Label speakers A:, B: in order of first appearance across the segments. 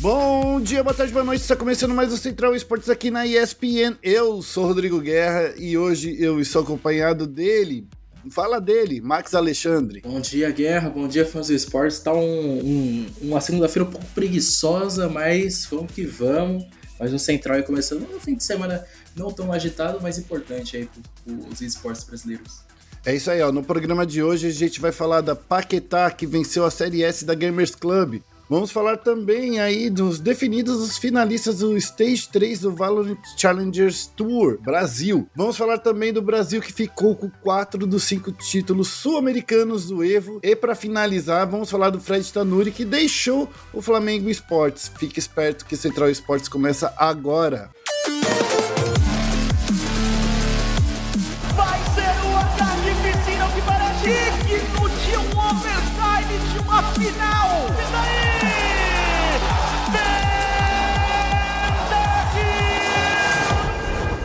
A: Bom dia, boa tarde, boa noite. Está começando mais o Central Esportes aqui na ESPN. Eu sou Rodrigo Guerra e hoje eu estou acompanhado dele. Fala dele, Max Alexandre.
B: Bom dia, Guerra. Bom dia, fãs do esportes. Tá um, um, uma segunda-feira um pouco preguiçosa, mas vamos que vamos. Mas o Central aí começando um fim de semana não tão agitado, mas importante aí para os esportes brasileiros.
A: É isso aí, ó. No programa de hoje a gente vai falar da Paquetá, que venceu a Série S da Gamers Club. Vamos falar também aí dos definidos os finalistas do Stage 3 do Valorant Challengers Tour Brasil. Vamos falar também do Brasil que ficou com quatro dos cinco títulos sul-americanos do Evo. E para finalizar, vamos falar do Fred Tanuri que deixou o Flamengo Esportes. Fique esperto que Central Esportes começa agora.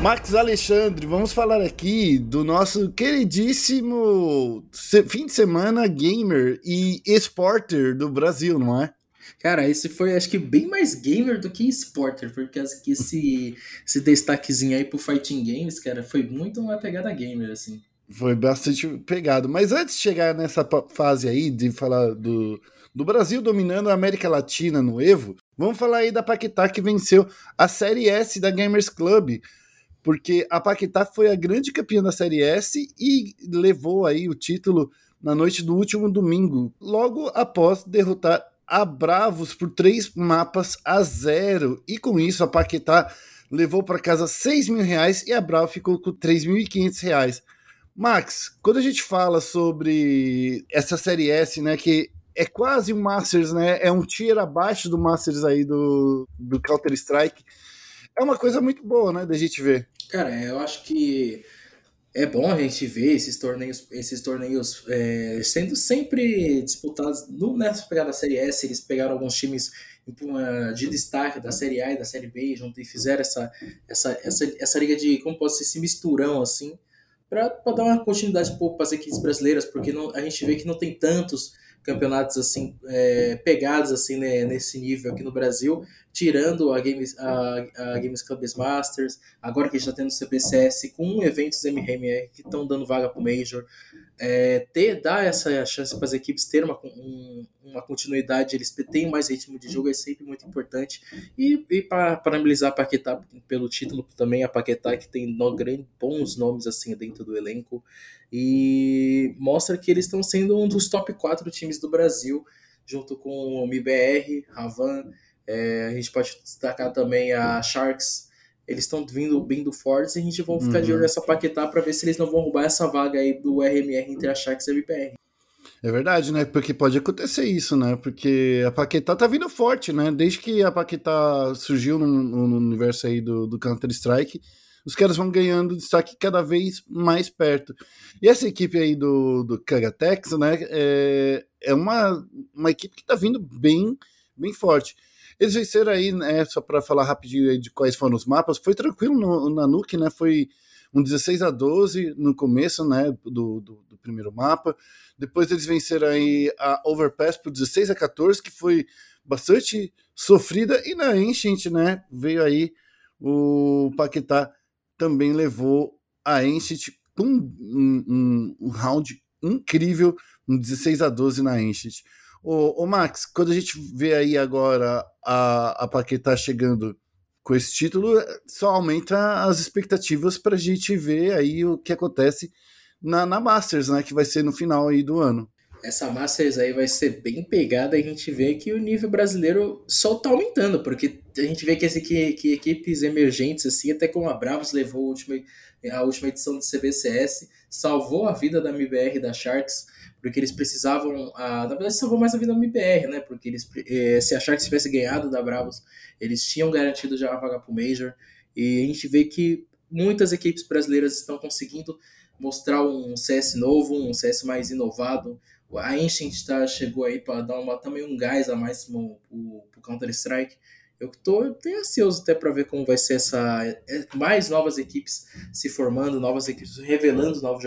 A: Max Alexandre, vamos falar aqui do nosso queridíssimo fim de semana gamer e esporter do Brasil, não é?
B: Cara, esse foi acho que bem mais gamer do que esporter, porque esse, esse destaquezinho aí pro Fighting Games, cara, foi muito uma pegada gamer, assim.
A: Foi bastante pegado. Mas antes de chegar nessa fase aí de falar do, do Brasil dominando a América Latina no Evo, vamos falar aí da Paquetá que venceu a Série S da Gamers Club porque a Paquetá foi a grande campeã da Série S e levou aí o título na noite do último domingo, logo após derrotar a Bravos por três mapas a zero. E com isso a Paquetá levou para casa 6 mil reais e a Bravo ficou com 3.500 reais. Max, quando a gente fala sobre essa Série S, né, que é quase um Masters, né, é um tier abaixo do Masters aí do, do Counter-Strike, é uma coisa muito boa, né, da gente ver.
B: Cara, eu acho que é bom a gente ver esses torneios, esses torneios é, sendo sempre disputados no, nessa pegada da Série S. Eles pegaram alguns times de destaque da Série A e da Série B junto e fizeram essa, essa, essa, essa liga de, como posso dizer, esse misturão assim, para dar uma continuidade para as equipes brasileiras, porque não, a gente vê que não tem tantos campeonatos assim é, pegados assim né, nesse nível aqui no Brasil, tirando a Games, a, a Games Club Masters, agora que a gente está tendo o CBCS com eventos MRMR que estão dando vaga para o Major, é, ter dar essa chance para as equipes ter uma, um, uma continuidade, eles têm mais ritmo de jogo é sempre muito importante e, e para parabenizar a Paquetá pelo título também a Paquetá que tem no, grande, bons nomes assim dentro do elenco e mostra que eles estão sendo um dos top 4 times do Brasil, junto com o MIBR, Ravan, é, a gente pode destacar também a Sharks, eles estão vindo, vindo fortes e a gente vai ficar uhum. de olho nessa Paquetá para ver se eles não vão roubar essa vaga aí do RMR entre a Sharks e a MIBR.
A: É verdade, né? Porque pode acontecer isso, né? Porque a Paquetá tá vindo forte, né? Desde que a Paquetá surgiu no, no universo aí do, do Counter-Strike, os caras vão ganhando destaque cada vez mais perto. E essa equipe aí do, do Kagatex, né, é, é uma, uma equipe que está vindo bem, bem forte. Eles venceram aí, né, só para falar rapidinho aí de quais foram os mapas, foi tranquilo no, na Nuke, né, foi um 16 a 12 no começo, né, do, do, do primeiro mapa. Depois eles venceram aí a Overpass por 16 a 14, que foi bastante sofrida. E na Ancient, né, veio aí o Paquetá também levou a Ancient com um, um, um, round incrível, um 16 a 12 na Ancient. Ô, ô, Max, quando a gente vê aí agora a, a Paquetá chegando com esse título, só aumenta as expectativas para a gente ver aí o que acontece na, na Masters, né, que vai ser no final aí do ano
B: essa Masters aí vai ser bem pegada. A gente vê que o nível brasileiro só tá aumentando, porque a gente vê que, esse, que, que equipes emergentes, assim, até como a Bravos levou a última, a última edição do CBCS, salvou a vida da MBR da Sharks, porque eles precisavam. A, na verdade, salvou mais a vida da MBR, né? Porque eles, eh, se a Sharks tivesse ganhado da Bravos, eles tinham garantido já a vaga pro Major. E a gente vê que muitas equipes brasileiras estão conseguindo mostrar um CS novo, um CS mais inovado, a Instinct tá, chegou aí para dar uma, também um gás a mais pro, pro Counter-Strike. Eu tô bem ansioso até para ver como vai ser essa. É, mais novas equipes se formando, novas equipes revelando novos,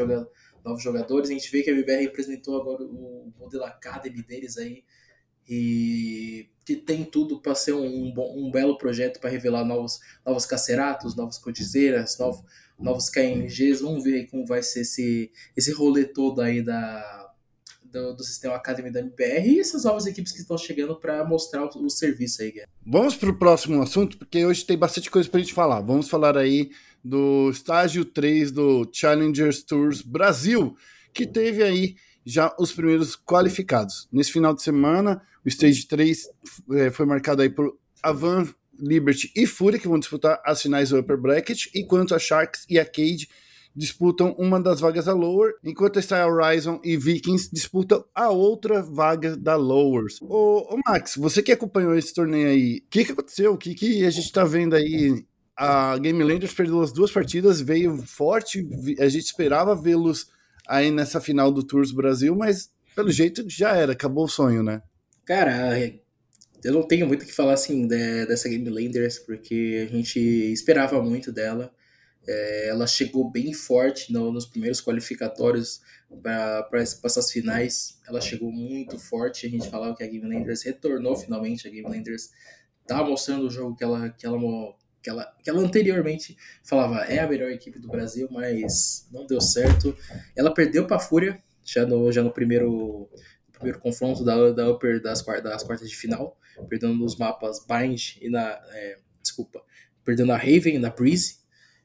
B: novos jogadores. A gente vê que a MBR representou agora o modelo Academy deles aí. e que tem tudo para ser um, um, belo projeto para revelar novos, novos caceratos, novos codizeiras, novos, novos KNGs. Vamos ver aí como vai ser esse, esse rolê todo aí da, do, do sistema Academy da MBR e essas novas equipes que estão chegando para mostrar o, o, serviço aí, Guilherme.
A: Vamos para o próximo assunto, porque hoje tem bastante coisa para a gente falar. Vamos falar aí do estágio 3 do Challengers Tours Brasil, que teve aí já os primeiros qualificados. Nesse final de semana, o Stage 3 é, foi marcado aí por Avan, Liberty e Fúria, que vão disputar as finais do Upper Bracket, enquanto a Sharks e a Cade disputam uma das vagas da Lower, enquanto a Style Horizon e Vikings disputam a outra vaga da Lowers. Ô, ô Max, você que acompanhou esse torneio aí, o que, que aconteceu? O que, que a gente tá vendo aí? A Game Landers perdeu as duas partidas, veio forte, a gente esperava vê-los aí nessa final do Tours Brasil, mas pelo jeito já era, acabou o sonho, né?
B: Cara, eu não tenho muito o que falar assim de, dessa Game Landers, porque a gente esperava muito dela. É, ela chegou bem forte no, nos primeiros qualificatórios para essas finais. Ela chegou muito forte. A gente falava que a Game Landers retornou finalmente. A Game Landers tá mostrando o jogo que ela, que ela que ela, que ela anteriormente falava é a melhor equipe do Brasil, mas não deu certo. Ela perdeu para a Fúria já no, já no primeiro, primeiro confronto da, da Upper das, das quartas de final, perdendo nos mapas Bind e na. É, desculpa, perdendo a Raven na Breeze.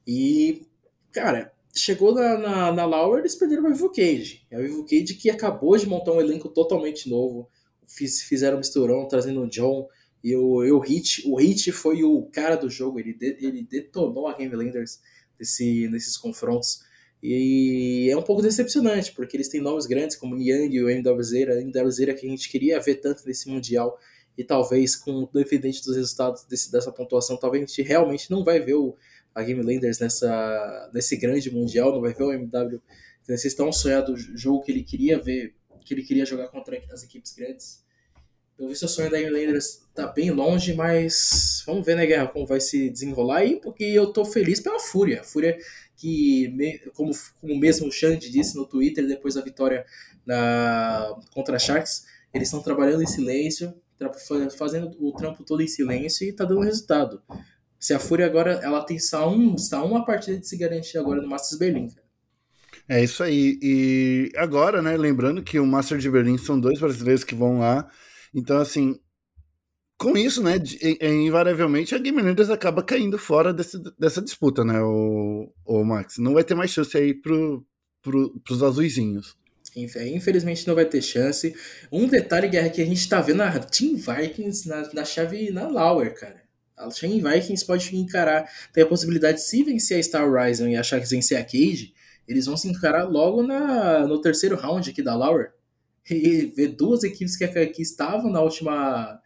B: E, cara, chegou na, na, na Lauer, eles perderam para a Vivo Cage. É a Vivo Cage que acabou de montar um elenco totalmente novo. Fiz, fizeram um misturão, trazendo o John, e o, e o Hit, o Hit foi o cara do jogo, ele, de, ele detonou a Game Landers nesse, nesses confrontos. E é um pouco decepcionante, porque eles têm nomes grandes como Niang e o MWZ, a MWZ que a gente queria ver tanto nesse Mundial, e talvez com dependente dos resultados desse, dessa pontuação, talvez a gente realmente não vai ver o, a Game Landers nessa, nesse grande Mundial, não vai ver o MW nesse tão sonhado jogo que ele queria ver, que ele queria jogar contra as equipes grandes. Eu vi seu sonho da Inlanders tá bem longe, mas vamos ver, né, Guerra, como vai se desenrolar aí, porque eu tô feliz pela Fúria. A Fúria que, como, como mesmo o Xande disse no Twitter, depois da vitória na, contra a Sharks, eles estão trabalhando em silêncio, fazendo o trampo todo em silêncio e tá dando resultado. Se a Fúria agora, ela tem só, um, só uma partida de se garantir agora no Masters Berlim,
A: É isso aí. E agora, né, lembrando que o Master de Berlim são dois brasileiros que vão lá então, assim, com isso, né, invariavelmente a Game Landers acaba caindo fora desse, dessa disputa, né, o, o Max. Não vai ter mais chance aí pro, pro, pros azuizinhos.
B: Infelizmente não vai ter chance. Um detalhe, Guerra, que a gente tá vendo a Team Vikings na, na chave na Lauer, cara. A Team Vikings pode encarar, tem a possibilidade, se vencer a Star Horizon e achar que vencer a Cage, eles vão se encarar logo na, no terceiro round aqui da Lauer e ver duas equipes que, que estavam na última,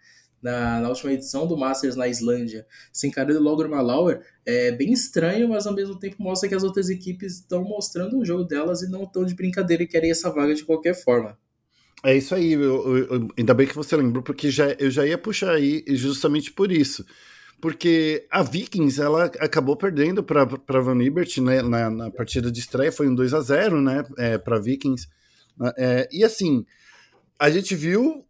B: na, na, última edição do Masters na Islândia se encarando logo Malauer é bem estranho, mas ao mesmo tempo mostra que as outras equipes estão mostrando o jogo delas e não estão de brincadeira e querem essa vaga de qualquer forma.
A: É isso aí, eu, eu, ainda bem que você lembrou, porque já, eu já ia puxar aí justamente por isso. Porque a Vikings ela acabou perdendo para Van Liberty né, na, na, partida de estreia, foi um 2 a 0 né, é, para Vikings. Né? É, e assim, a gente viu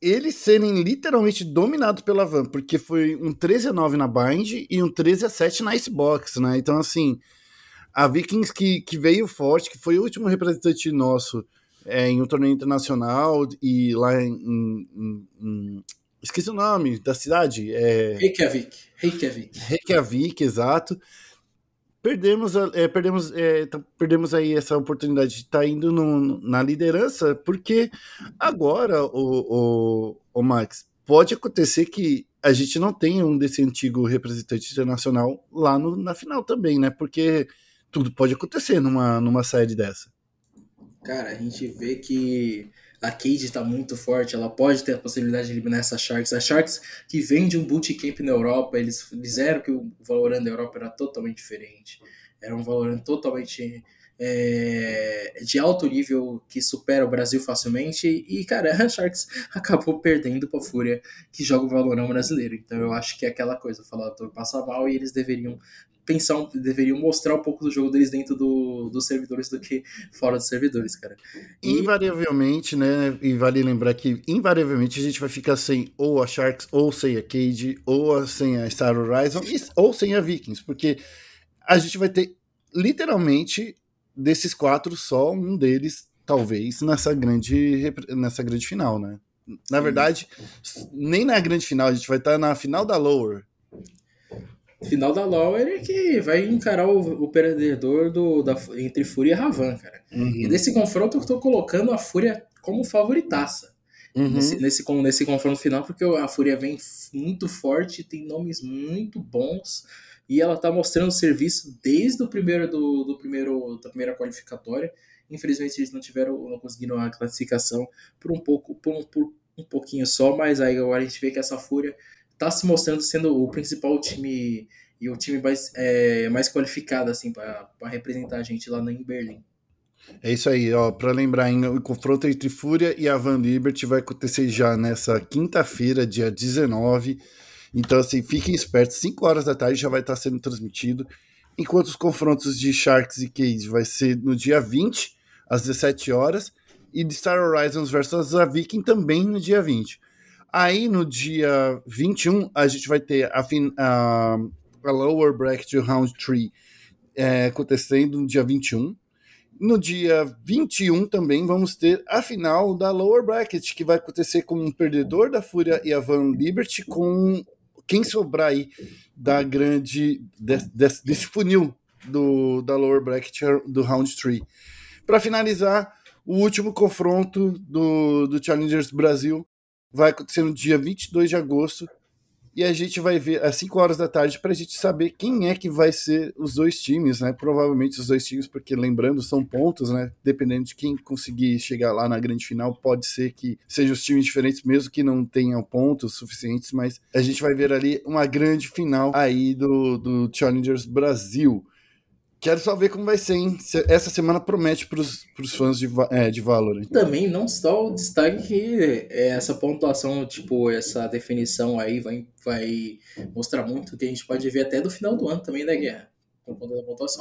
A: eles serem literalmente dominados pela Van, porque foi um 13 a 9 na Bind e um 13 a 7 na Icebox, né? Então, assim, a Vikings que, que veio forte, que foi o último representante nosso é, em um torneio internacional e lá em, em, em esqueci o nome da cidade. É...
B: Reykjavik. Reykjavik.
A: Reykjavik, exato perdemos, é, perdemos, é, então, perdemos aí essa oportunidade de estar tá indo no, na liderança, porque agora, o, o, o Max, pode acontecer que a gente não tenha um desse antigo representante internacional lá no, na final também, né? Porque tudo pode acontecer numa, numa série dessa.
B: Cara, a gente vê que a Cade está muito forte, ela pode ter a possibilidade de eliminar essa Sharks. A Sharks que vem de um bootcamp na Europa, eles fizeram que o Valorant da Europa era totalmente diferente. Era um Valorant totalmente é, de alto nível que supera o Brasil facilmente. E, cara, a Sharks acabou perdendo para a Fúria, que joga o Valorão brasileiro. Então eu acho que é aquela coisa, o falador passa mal e eles deveriam pensar, um, deveriam mostrar um pouco do jogo deles dentro do, dos servidores do que fora dos servidores, cara.
A: E... Invariavelmente, né? E vale lembrar que invariavelmente a gente vai ficar sem ou a Sharks, ou sem a Cage, ou sem a Star Horizon, ou sem a Vikings, porque a gente vai ter literalmente desses quatro, só um deles, talvez, nessa grande, nessa grande final, né? Na verdade, nem na grande final, a gente vai estar na final da Lower.
B: Final da Lower é que vai encarar o, o perdedor do, da, entre Fúria e Ravan, cara. Uhum. E nesse confronto eu tô colocando a Fúria como favoritaça. Uhum. Nesse, nesse, nesse confronto final, porque a Fúria vem muito forte, tem nomes muito bons e ela tá mostrando serviço desde o primeiro do, do primeiro da primeira qualificatória. Infelizmente eles não tiveram, não conseguiram a classificação por um pouco, por um, por um pouquinho só, mas aí agora a gente vê que essa Fúria tá se mostrando sendo o principal time e o time mais, é, mais qualificado assim para representar a gente lá em Berlim.
A: É isso aí, ó. Para lembrar, hein, o confronto entre Fúria e a Van Liberty vai acontecer já nessa quinta-feira, dia 19. Então, assim, fiquem espertos. 5 horas da tarde já vai estar sendo transmitido. Enquanto os confrontos de Sharks e Cage vai ser no dia 20, às 17 horas. E de Star Horizons versus a Viking também no dia 20. Aí no dia 21, a gente vai ter a, fin a, a Lower Bracket Round 3 é, acontecendo no dia 21. No dia 21 também vamos ter a final da Lower Bracket, que vai acontecer com um perdedor da Fúria e a Van Liberty, com quem sobrar aí da grande. desse, desse funil do, da Lower Bracket do Round 3. Para finalizar, o último confronto do, do Challengers Brasil vai acontecer no dia 22 de agosto e a gente vai ver às 5 horas da tarde para a gente saber quem é que vai ser os dois times, né? Provavelmente os dois times, porque lembrando, são pontos, né? Dependendo de quem conseguir chegar lá na grande final, pode ser que sejam os times diferentes, mesmo que não tenham pontos suficientes, mas a gente vai ver ali uma grande final aí do, do Challengers Brasil. Quero só ver como vai ser, hein? Essa semana promete para os fãs de, é, de Valorant.
B: Também, não só o destaque que é, essa pontuação, tipo, essa definição aí vai, vai mostrar muito que a gente pode ver até do final do ano também da guerra.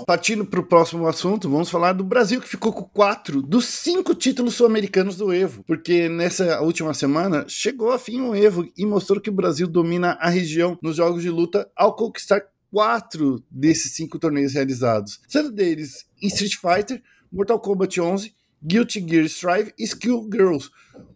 A: Partindo para o próximo assunto, vamos falar do Brasil, que ficou com quatro dos cinco títulos sul-americanos do Evo. Porque nessa última semana chegou a fim o Evo e mostrou que o Brasil domina a região nos jogos de luta ao conquistar quatro desses cinco torneios realizados, sendo deles Street Fighter, Mortal Kombat 11, Guilty Gear Strive e Skill Girls.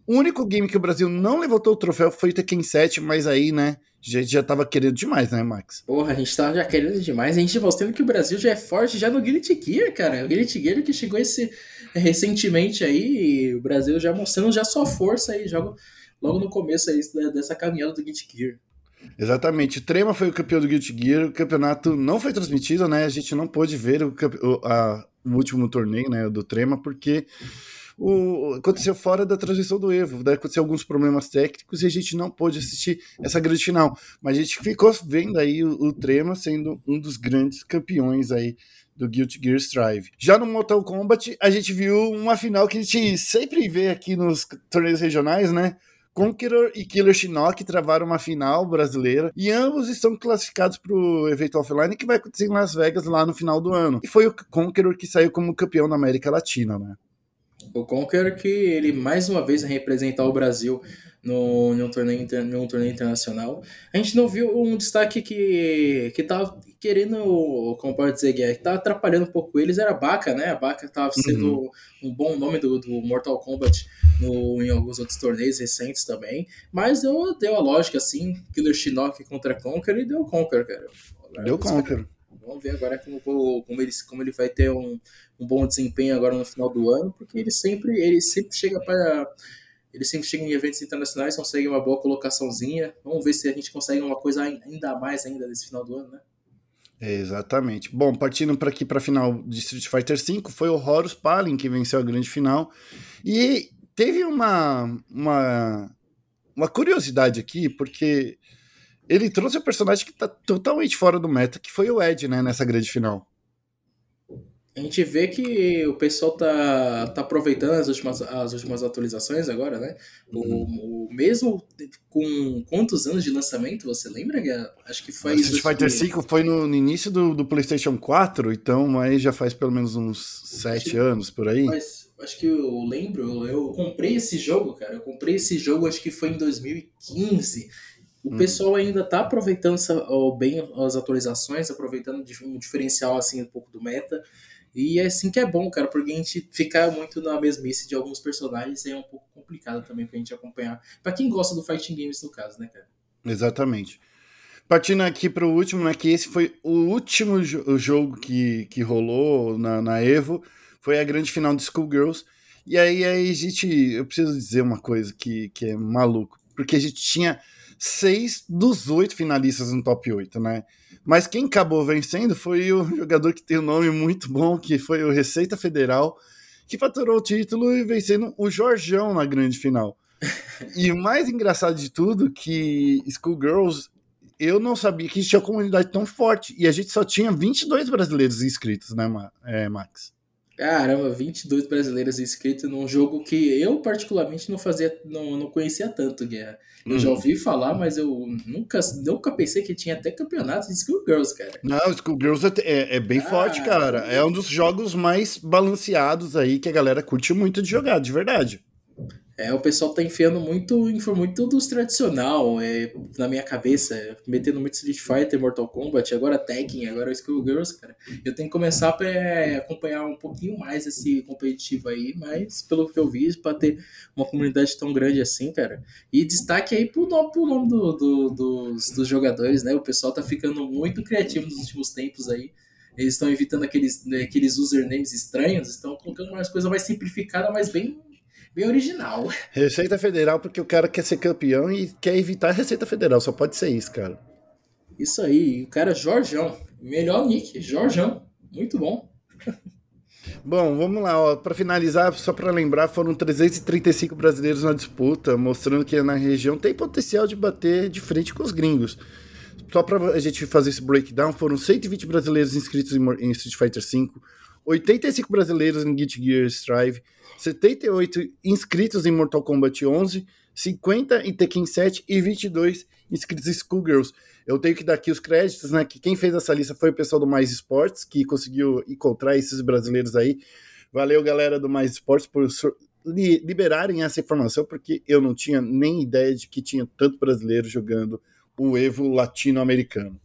A: O único game que o Brasil não levantou o troféu foi o Tekken 7, mas aí, né, já, já tava querendo demais, né, Max?
B: Porra, a gente tava já querendo demais. A gente mostrando que o Brasil já é forte já no Guilty Gear, cara. O Guilty Gear que chegou esse recentemente aí, o Brasil já mostrando já sua força aí, logo no começo aí dessa caminhada do Guilty Gear.
A: Exatamente. Trema foi o campeão do Guilty Gear. O campeonato não foi transmitido, né? A gente não pôde ver o, o, a, o último torneio né, do Trema, porque o, aconteceu fora da transmissão do Evo. Né? Aconteceu alguns problemas técnicos e a gente não pôde assistir essa grande final. Mas a gente ficou vendo aí o, o Trema sendo um dos grandes campeões aí do Guilty Gear Strive. Já no Mortal Kombat, a gente viu uma final que a gente sempre vê aqui nos torneios regionais, né? Conqueror e Killer Shinnok travaram uma final brasileira e ambos estão classificados para o evento offline que vai acontecer em Las Vegas lá no final do ano. E foi o Conqueror que saiu como campeão na América Latina, né?
B: O Conqueror que ele mais uma vez representar o Brasil no, num, torneio, num torneio internacional. A gente não viu um destaque que, que tava querendo, como pode dizer, que tá atrapalhando um pouco eles, era a Baca, né? A Baca tava sendo uhum. um bom nome do, do Mortal Kombat no, em alguns outros torneios recentes também. Mas deu, deu a lógica, assim, Killer Shinnok contra Conquer e deu Conquer, cara.
A: Deu Conquer.
B: Vamos ver agora como, como, ele, como ele vai ter um, um bom desempenho agora no final do ano, porque ele sempre, ele sempre chega para ele sempre chega em eventos internacionais, consegue uma boa colocaçãozinha. Vamos ver se a gente consegue uma coisa ainda mais ainda nesse final do ano, né?
A: Exatamente. Bom, partindo para aqui para a final de Street Fighter V, foi o Horus Palin que venceu a grande final. E teve uma, uma, uma curiosidade aqui, porque ele trouxe um personagem que está totalmente fora do meta, que foi o Ed, né, nessa grande final.
B: A gente vê que o pessoal tá, tá aproveitando as últimas, as últimas atualizações agora, né? Uhum. O, o, mesmo com quantos anos de lançamento, você lembra? Acho que foi.
A: Street Fighter V foi no, no, início do, do PlayStation 4, então aí já faz pelo menos uns 7 anos por aí.
B: Mas acho que eu lembro, eu comprei esse jogo, cara. Eu comprei esse jogo, acho que foi em 2015. O hum. pessoal ainda tá aproveitando bem as atualizações, aproveitando um diferencial assim um pouco do meta. E é assim que é bom, cara, porque a gente ficar muito na mesmice de alguns personagens é um pouco complicado também pra gente acompanhar. Pra quem gosta do Fighting Games, no caso, né, cara?
A: Exatamente. Partindo aqui para o último, né, que esse foi o último jo jogo que, que rolou na, na Evo, foi a grande final de Schoolgirls. E aí, aí a gente, eu preciso dizer uma coisa que, que é maluco, porque a gente tinha seis dos oito finalistas no top 8, né? Mas quem acabou vencendo foi o jogador que tem um nome muito bom, que foi o Receita Federal, que faturou o título e vencendo o Jorjão na grande final. e o mais engraçado de tudo que Schoolgirls, eu não sabia que tinha uma comunidade tão forte. E a gente só tinha 22 brasileiros inscritos, né, é, Max?
B: Caramba, 22 brasileiros inscritos num jogo que eu particularmente não fazia, não, não conhecia tanto, Guerra. Eu uhum. já ouvi falar, mas eu nunca, nunca pensei que tinha até campeonato de Schoolgirls, cara.
A: Não, Schoolgirls é, é, é bem ah, forte, cara. É um dos jogos mais balanceados aí que a galera curte muito de jogar, de verdade.
B: É, o pessoal tá enfiando muito, muito dos tradicional é, na minha cabeça, metendo muito Street Fighter, Mortal Kombat, agora Tekken, agora Skullgirls, cara. Eu tenho que começar a é, acompanhar um pouquinho mais esse competitivo aí, mas pelo que eu vi, para ter uma comunidade tão grande assim, cara. E destaque aí pro nome, pro nome do, do, dos, dos jogadores, né? O pessoal tá ficando muito criativo nos últimos tempos aí. Eles estão evitando aqueles, né, aqueles usernames estranhos, estão colocando umas coisas mais simplificadas, mas bem bem original.
A: Receita Federal, porque o cara quer ser campeão e quer evitar a Receita Federal, só pode ser isso, cara.
B: Isso aí, o cara é Jorjão, melhor nick, Jorjão, muito bom.
A: Bom, vamos lá, para finalizar, só para lembrar, foram 335 brasileiros na disputa, mostrando que na região tem potencial de bater de frente com os gringos. Só para a gente fazer esse breakdown, foram 120 brasileiros inscritos em Street Fighter V, 85 brasileiros em Guilty Gear Strive, 78 inscritos em Mortal Kombat 11, 50 em Tekken 7 e 22 inscritos em Schoolgirls. Eu tenho que dar aqui os créditos, né? Que quem fez essa lista foi o pessoal do Mais Esportes, que conseguiu encontrar esses brasileiros aí. Valeu, galera do Mais Esportes, por liberarem essa informação, porque eu não tinha nem ideia de que tinha tanto brasileiro jogando o Evo latino-americano.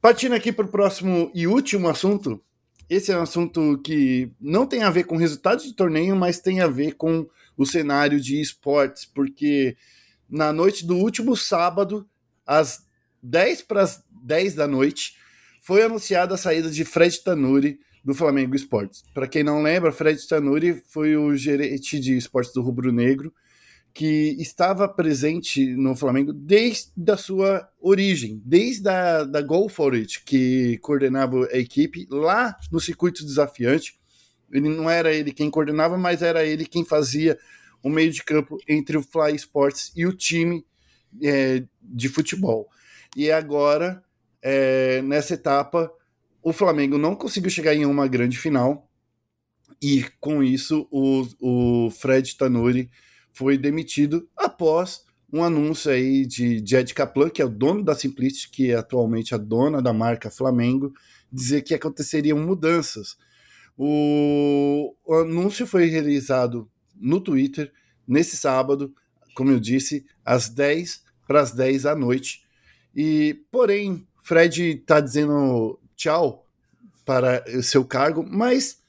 A: Partindo aqui para o próximo e último assunto, esse é um assunto que não tem a ver com resultados de torneio, mas tem a ver com o cenário de esportes, porque na noite do último sábado, às 10 para as 10 da noite, foi anunciada a saída de Fred Tanuri do Flamengo Esportes. Para quem não lembra, Fred Tanuri foi o gerente de esportes do Rubro Negro que estava presente no Flamengo desde a sua origem, desde a da Go For It, que coordenava a equipe lá no circuito desafiante. Ele não era ele quem coordenava, mas era ele quem fazia o meio de campo entre o Fly Sports e o time é, de futebol. E agora, é, nessa etapa, o Flamengo não conseguiu chegar em uma grande final, e com isso o, o Fred Tanuri foi demitido após um anúncio aí de Jed Kaplan, que é o dono da Simplicity, que é atualmente a dona da marca Flamengo, dizer que aconteceriam mudanças. O, o anúncio foi realizado no Twitter nesse sábado, como eu disse, às 10 para as 10 da noite. E, porém, Fred está dizendo tchau para o seu cargo, mas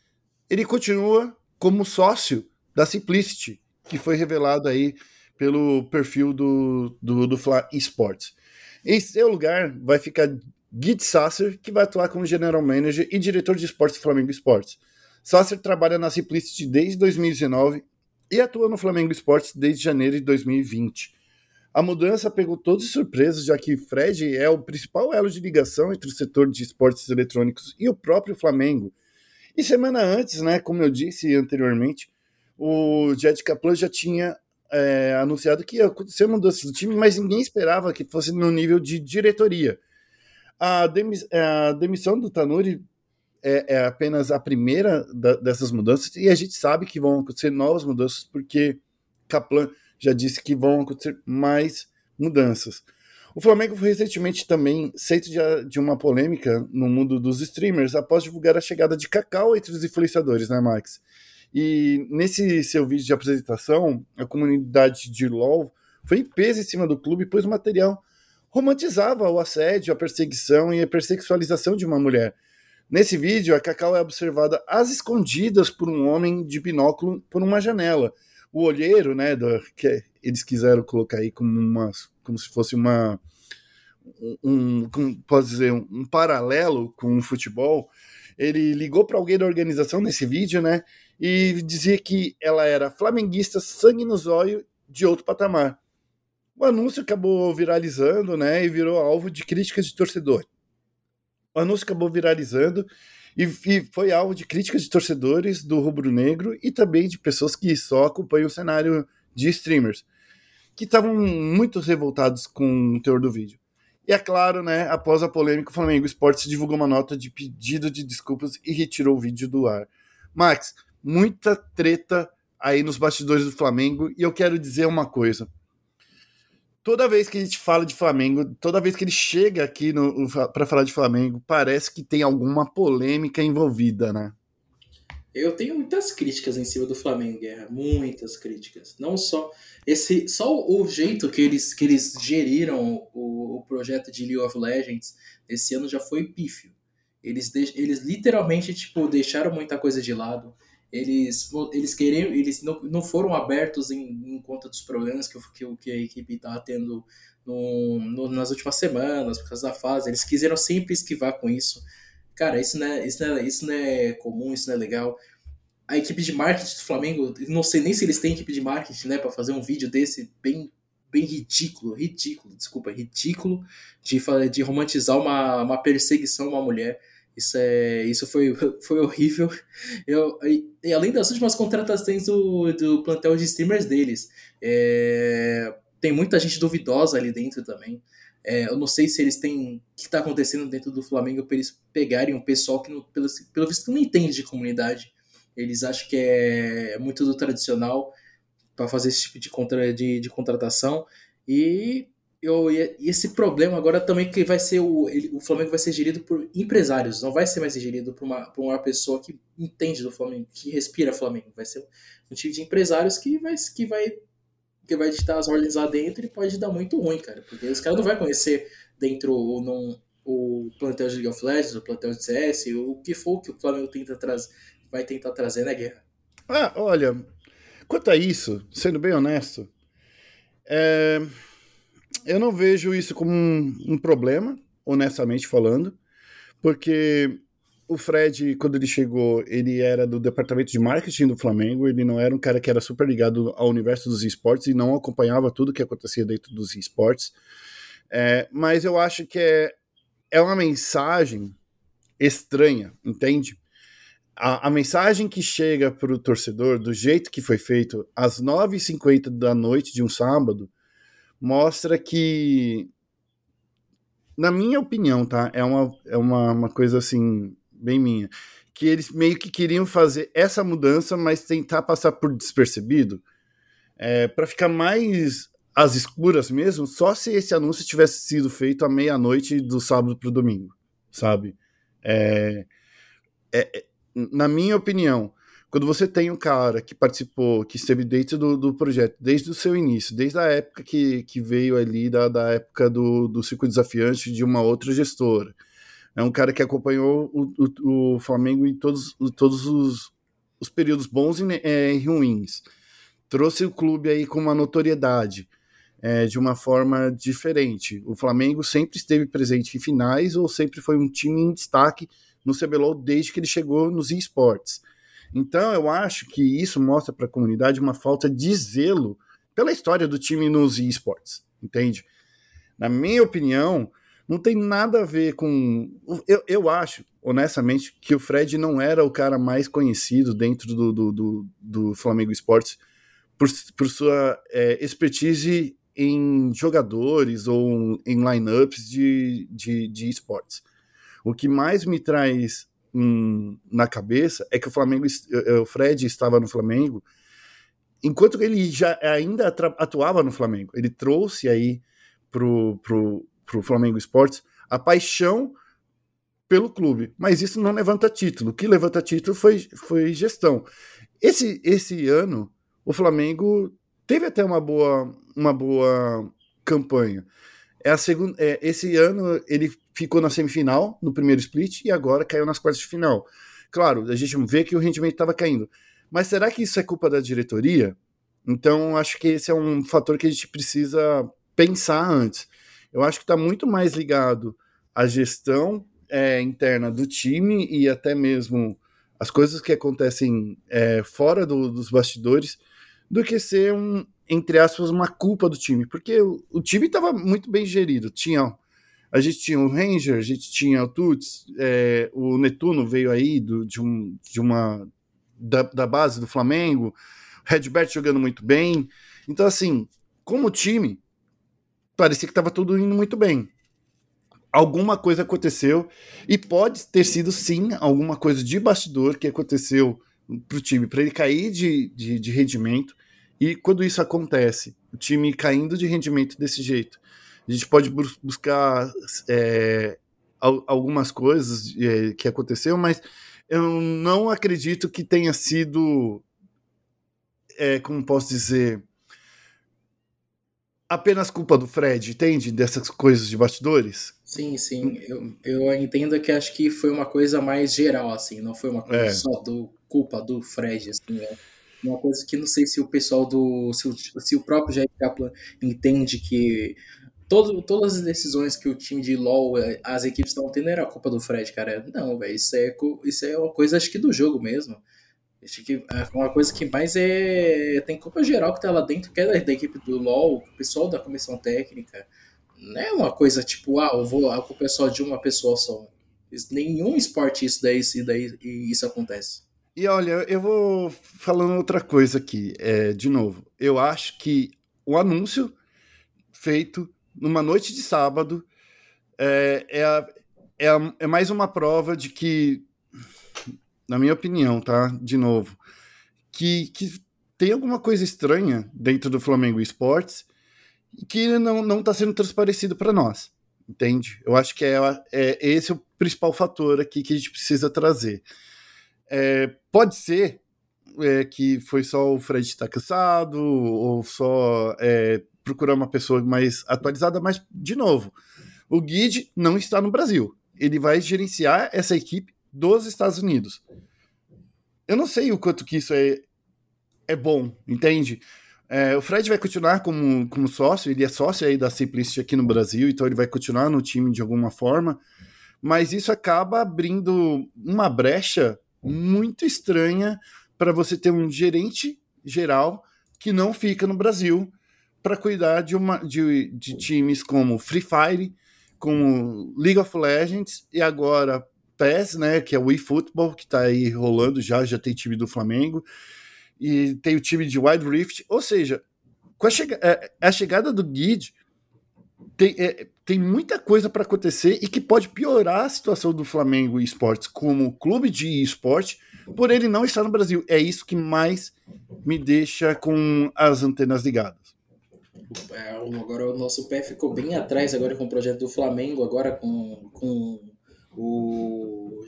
A: ele continua como sócio da Simplicity que foi revelado aí pelo perfil do, do, do Fla Esports. Em seu lugar vai ficar Git Sasser, que vai atuar como General Manager e diretor de esportes do Flamengo Esportes. Sasser trabalha na Simplicity desde 2019 e atua no Flamengo Esportes desde janeiro de 2020. A mudança pegou todos de surpresa, já que Fred é o principal elo de ligação entre o setor de esportes eletrônicos e o próprio Flamengo. E semana antes, né, como eu disse anteriormente, o Jed Kaplan já tinha é, anunciado que ia acontecer uma mudança do time, mas ninguém esperava que fosse no nível de diretoria. A, demi a demissão do Tanuri é, é apenas a primeira da, dessas mudanças e a gente sabe que vão acontecer novas mudanças porque Kaplan já disse que vão acontecer mais mudanças. O Flamengo foi recentemente também centro de, de, uma polêmica no mundo dos streamers após divulgar a chegada de Cacau entre os influenciadores, né, Max? E nesse seu vídeo de apresentação, a comunidade de LoL foi em peso em cima do clube, pois o material romantizava o assédio, a perseguição e a persexualização de uma mulher. Nesse vídeo, a Cacau é observada às escondidas por um homem de binóculo por uma janela. O olheiro, né, do, que eles quiseram colocar aí como uma como se fosse uma um, como pode dizer, um paralelo com o futebol, ele ligou para alguém da organização nesse vídeo, né? E dizia que ela era flamenguista, sangue no zóio de outro patamar. O anúncio acabou viralizando, né? E virou alvo de críticas de torcedor. O anúncio acabou viralizando e, e foi alvo de críticas de torcedores do rubro-negro e também de pessoas que só acompanham o cenário de streamers que estavam muito revoltados com o teor do vídeo. E é claro, né, após a polêmica, o Flamengo Esportes divulgou uma nota de pedido de desculpas e retirou o vídeo do ar. Max, muita treta aí nos bastidores do Flamengo e eu quero dizer uma coisa. Toda vez que a gente fala de Flamengo, toda vez que ele chega aqui para falar de Flamengo, parece que tem alguma polêmica envolvida, né?
B: Eu tenho muitas críticas em cima do Flamengo, Guerra. Muitas críticas. Não só esse, só o jeito que eles, que eles geriram o, o projeto de League of Legends esse ano já foi pífio. Eles, eles literalmente tipo deixaram muita coisa de lado. Eles, eles queriam, eles não, não foram abertos em, em conta dos problemas que, que, que a equipe está tendo no, no, nas últimas semanas por causa da fase. Eles quiseram sempre esquivar com isso. Cara, isso não, é, isso, não é, isso não é comum, isso não é legal. A equipe de marketing do Flamengo, não sei nem se eles têm equipe de marketing, né, para fazer um vídeo desse bem bem ridículo, ridículo, desculpa, ridículo de, de romantizar uma, uma perseguição a uma mulher. Isso, é, isso foi, foi horrível. Eu, e, e além das últimas contratações do, do plantel de streamers deles, é, tem muita gente duvidosa ali dentro também. É, eu não sei se eles têm. O que está acontecendo dentro do Flamengo para eles pegarem um pessoal que, não, pelo, pelo visto, não entende de comunidade. Eles acham que é muito do tradicional para fazer esse tipo de, contra, de, de contratação. E, eu, esse problema agora também que vai ser o, ele, o Flamengo vai ser gerido por empresários, não vai ser mais gerido por uma, por uma pessoa que entende do Flamengo, que respira Flamengo. Vai ser um time de empresários que vai, que vai que vai digitar as ordens lá dentro e pode dar muito ruim, cara. Porque os caras não vão conhecer dentro ou não, o plantel de League of Legends, o plantel de CS, o que for que o Flamengo tenta trazer, vai tentar trazer, né, Guerra?
A: Ah, olha, quanto a isso, sendo bem honesto, é, eu não vejo isso como um, um problema, honestamente falando, porque o Fred, quando ele chegou, ele era do departamento de marketing do Flamengo, ele não era um cara que era super ligado ao universo dos esportes e não acompanhava tudo que acontecia dentro dos esportes. É, mas eu acho que é, é uma mensagem estranha, entende? A, a mensagem que chega para o torcedor, do jeito que foi feito, às 9h50 da noite de um sábado, mostra que na minha opinião, tá? É uma, é uma, uma coisa assim, bem minha, que eles meio que queriam fazer essa mudança, mas tentar passar por despercebido, é, para ficar mais às escuras mesmo, só se esse anúncio tivesse sido feito à meia-noite do sábado para o domingo, sabe? É, é, é, na minha opinião, quando você tem um cara que participou, que esteve dentro do, do projeto desde o seu início, desde a época que, que veio ali, da, da época do, do ciclo desafiante de uma outra gestora, é um cara que acompanhou o, o, o Flamengo em todos, todos os, os períodos bons e é, ruins. Trouxe o clube aí com uma notoriedade é, de uma forma diferente. O Flamengo sempre esteve presente em finais ou sempre foi um time em destaque no CBLOL desde que ele chegou nos esportes. Então eu acho que isso mostra para a comunidade uma falta de zelo pela história do time nos esportes, entende? Na minha opinião, não tem nada a ver com. Eu, eu acho, honestamente, que o Fred não era o cara mais conhecido dentro do, do, do, do Flamengo Esportes por, por sua é, expertise em jogadores ou em lineups de, de, de esportes. O que mais me traz na cabeça é que o Flamengo, o Fred estava no Flamengo, enquanto ele já ainda atuava no Flamengo. Ele trouxe aí pro, pro, pro Flamengo Esportes a paixão pelo clube, mas isso não levanta título. O que levanta título foi, foi gestão. Esse, esse ano, o Flamengo teve até uma boa, uma boa campanha. É a segunda, é, esse ano ele ficou na semifinal, no primeiro split, e agora caiu nas quartas de final. Claro, a gente vê que o rendimento estava caindo. Mas será que isso é culpa da diretoria? Então, acho que esse é um fator que a gente precisa pensar antes. Eu acho que está muito mais ligado à gestão é, interna do time e até mesmo as coisas que acontecem é, fora do, dos bastidores do que ser um, entre aspas, uma culpa do time, porque o, o time estava muito bem gerido. Tinha a gente tinha o Ranger, a gente tinha o Tuts, é, o Netuno veio aí do, de, um, de uma da, da base do Flamengo, o Redbert jogando muito bem. Então, assim, como time, parecia que estava tudo indo muito bem alguma coisa aconteceu e pode ter sido sim alguma coisa de bastidor que aconteceu para o time, para ele cair de, de, de, rendimento. E quando isso acontece, o time caindo de rendimento desse jeito, a gente pode buscar é, algumas coisas é, que aconteceu, mas eu não acredito que tenha sido, é, como posso dizer, apenas culpa do Fred, entende? Dessas coisas de bastidores?
B: Sim, sim. Eu, eu entendo que acho que foi uma coisa mais geral, assim, não foi uma coisa é. só do culpa do Fred, assim, é uma coisa que não sei se o pessoal do. se o, se o próprio Jair Kaplan entende que todo, todas as decisões que o time de LoL, as equipes estavam tendo era culpa do Fred, cara. Não, velho, isso é, isso é uma coisa acho que do jogo mesmo. Acho que é uma coisa que mais é. Tem culpa geral que tá lá dentro, que é da, da equipe do LoL, o pessoal da comissão técnica. Não é uma coisa tipo, ah, eu vou, a culpa é só de uma pessoa só. Nenhum esporte isso daí, isso daí isso acontece.
A: E olha, eu vou falando outra coisa aqui, é, de novo. Eu acho que o anúncio feito numa noite de sábado é, é, a, é, a, é mais uma prova de que na minha opinião, tá? De novo, que, que tem alguma coisa estranha dentro do Flamengo Esportes que não, não tá sendo transparecido para nós, entende? Eu acho que é, é esse o principal fator aqui que a gente precisa trazer. É, pode ser é, que foi só o Fred estar tá cansado ou só é, procurar uma pessoa mais atualizada, mas, de novo, o Guide não está no Brasil. Ele vai gerenciar essa equipe dos Estados Unidos. Eu não sei o quanto que isso é, é bom, entende? É, o Fred vai continuar como, como sócio, ele é sócio aí da Simplicity aqui no Brasil, então ele vai continuar no time de alguma forma, mas isso acaba abrindo uma brecha muito estranha para você ter um gerente geral que não fica no Brasil para cuidar de, uma, de, de times como Free Fire, como League of Legends e agora PES, né, que é o eFootball, que está aí rolando já, já tem time do Flamengo, e tem o time de Wild Rift, ou seja, com a, chega é, a chegada do Guide, tem, é, tem muita coisa para acontecer e que pode piorar a situação do Flamengo Esportes como clube de esporte por ele não estar no Brasil. É isso que mais me deixa com as antenas ligadas.
B: É, agora o nosso pé ficou bem atrás agora com o projeto do Flamengo, agora com, com o,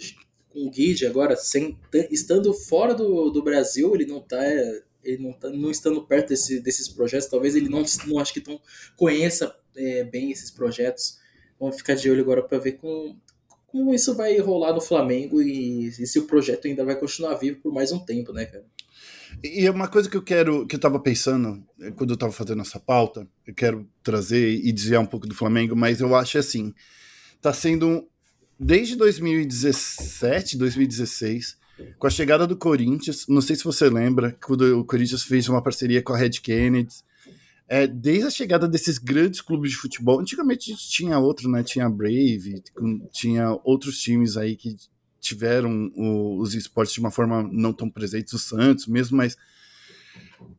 B: o Guide agora, sem, estando fora do, do Brasil, ele não está ele não, tá, não estando perto desse, desses projetos, talvez ele não, não acho que tão conheça é, bem esses projetos. Vamos ficar de olho agora para ver como, como isso vai rolar no Flamengo e, e, se o projeto ainda vai continuar vivo por mais um tempo, né, cara?
A: E é uma coisa que eu quero, que eu tava pensando é, quando eu tava fazendo essa pauta, eu quero trazer e desviar um pouco do Flamengo, mas eu acho assim, tá sendo desde 2017, 2016, com a chegada do Corinthians, não sei se você lembra, quando o Corinthians fez uma parceria com a Red Kennedy, é, desde a chegada desses grandes clubes de futebol, antigamente a gente tinha outro, né? Tinha a Brave, tinha outros times aí que tiveram o, os esportes de uma forma não tão presente, o Santos mesmo, mas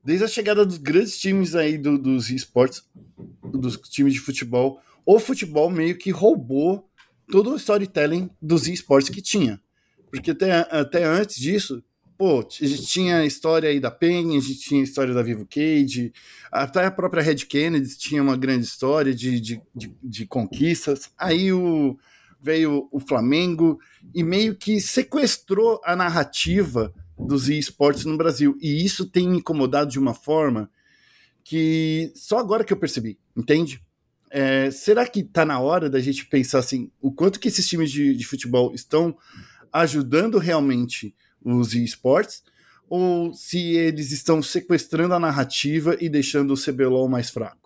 A: desde a chegada dos grandes times aí do, dos esportes, dos times de futebol, o futebol meio que roubou todo o storytelling dos esportes que tinha. Porque até, até antes disso, pô, a gente tinha a história aí da Penny, a gente tinha a história da Vivo Cage, até a própria Red Kennedy tinha uma grande história de, de, de, de conquistas. Aí o, veio o Flamengo e meio que sequestrou a narrativa dos esportes no Brasil. E isso tem me incomodado de uma forma que só agora que eu percebi, entende? É, será que está na hora da gente pensar assim, o quanto que esses times de, de futebol estão ajudando realmente os esportes, ou se eles estão sequestrando a narrativa e deixando o CBLOL mais fraco?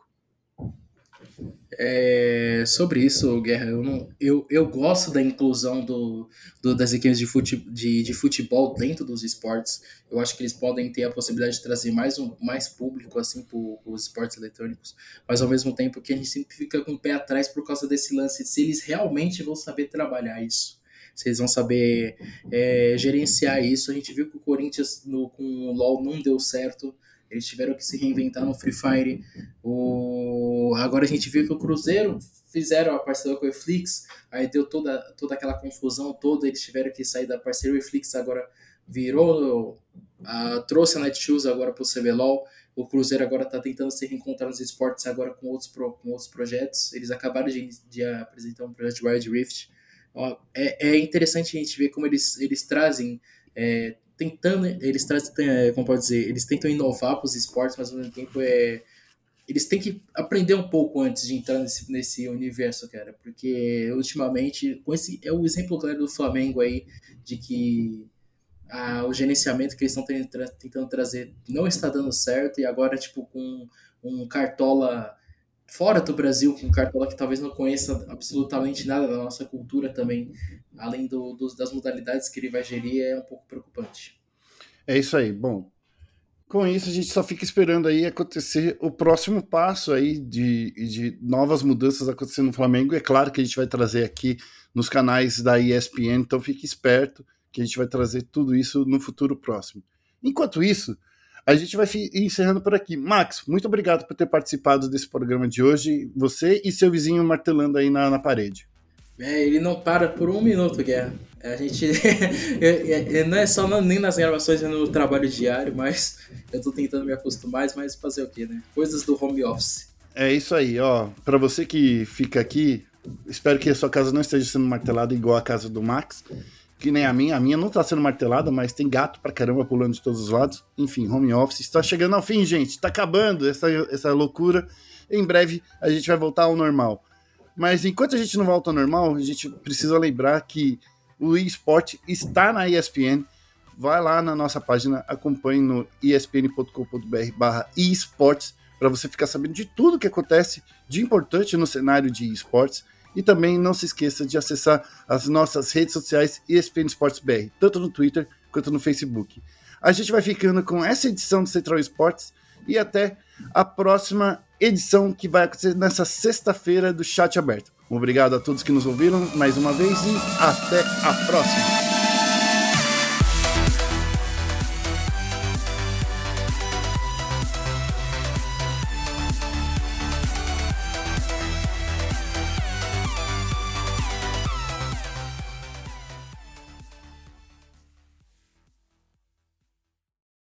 B: É, sobre isso, Guerra, eu, não, eu, eu gosto da inclusão do, do das equipes de, fute, de, de, futebol dentro dos esportes. Eu acho que eles podem ter a possibilidade de trazer mais, um, mais público assim para os esportes eletrônicos, mas ao mesmo tempo que a gente sempre fica com o pé atrás por causa desse lance, se eles realmente vão saber trabalhar isso. Se eles vão saber é, gerenciar isso. A gente viu que o Corinthians no, com o LoL não deu certo. Eles tiveram que se reinventar no Free Fire. O... Agora a gente viu que o Cruzeiro fizeram a parceria com o Eflix, aí deu toda, toda aquela confusão toda, eles tiveram que sair da parceria, o Eflix agora virou, uh, trouxe a Netshoes agora para o CBLOL, o Cruzeiro agora está tentando se reencontrar nos esportes agora com outros, pro, com outros projetos, eles acabaram de, de apresentar um projeto de Wild Rift, é, é interessante a gente ver como eles, eles trazem é, tentando, eles trazem, é, como pode dizer, eles tentam inovar para os esportes, mas ao mesmo tempo é, eles têm que aprender um pouco antes de entrar nesse, nesse universo, cara, porque ultimamente, com esse, é o exemplo claro do Flamengo aí, de que a, o gerenciamento que eles estão tentando trazer não está dando certo, e agora, tipo, com um cartola fora do Brasil, com cartola que talvez não conheça absolutamente nada da nossa cultura também, além do, dos, das modalidades que ele vai gerir, é um pouco preocupante.
A: É isso aí. Bom, com isso a gente só fica esperando aí acontecer o próximo passo aí de, de novas mudanças acontecendo no Flamengo. É claro que a gente vai trazer aqui nos canais da ESPN, então fique esperto que a gente vai trazer tudo isso no futuro próximo. Enquanto isso, a gente vai encerrando por aqui. Max, muito obrigado por ter participado desse programa de hoje. Você e seu vizinho martelando aí na, na parede.
B: É, ele não para por um minuto, Guerra. A gente. não é só nem nas gravações, é no trabalho diário, mas eu tô tentando me acostumar, mas fazer o quê, né? Coisas do home office.
A: É isso aí, ó. Para você que fica aqui, espero que a sua casa não esteja sendo martelada igual a casa do Max, que nem a minha. A minha não tá sendo martelada, mas tem gato pra caramba pulando de todos os lados. Enfim, home office está chegando ao fim, gente. Tá acabando essa, essa loucura. Em breve a gente vai voltar ao normal. Mas enquanto a gente não volta ao normal, a gente precisa lembrar que o eSport está na ESPN. Vai lá na nossa página, acompanhe no espn.com.br barra esportes para você ficar sabendo de tudo que acontece de importante no cenário de esportes. E também não se esqueça de acessar as nossas redes sociais ESPN Esportes BR, tanto no Twitter quanto no Facebook. A gente vai ficando com essa edição do Central Esportes e até a próxima edição que vai acontecer nessa sexta-feira do Chat Aberto. Obrigado a todos que nos ouviram mais uma vez e até a próxima.